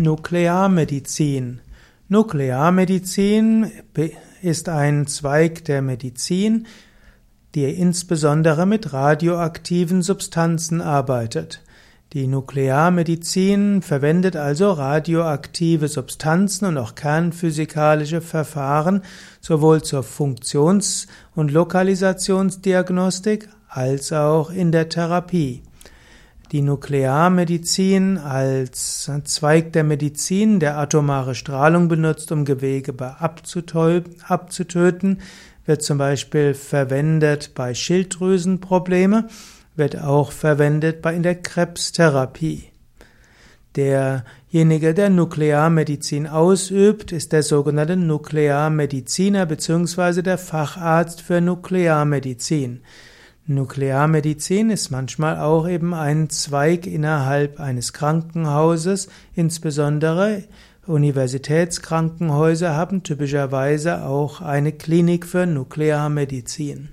Nuklearmedizin. Nuklearmedizin ist ein Zweig der Medizin, die insbesondere mit radioaktiven Substanzen arbeitet. Die Nuklearmedizin verwendet also radioaktive Substanzen und auch kernphysikalische Verfahren sowohl zur Funktions- und Lokalisationsdiagnostik als auch in der Therapie. Die Nuklearmedizin als Zweig der Medizin, der atomare Strahlung benutzt, um Gewebe abzutöten, wird zum Beispiel verwendet bei Schilddrüsenprobleme, wird auch verwendet bei in der Krebstherapie. Derjenige, der Nuklearmedizin ausübt, ist der sogenannte Nuklearmediziner bzw. der Facharzt für Nuklearmedizin. Nuklearmedizin ist manchmal auch eben ein Zweig innerhalb eines Krankenhauses, insbesondere Universitätskrankenhäuser haben typischerweise auch eine Klinik für Nuklearmedizin.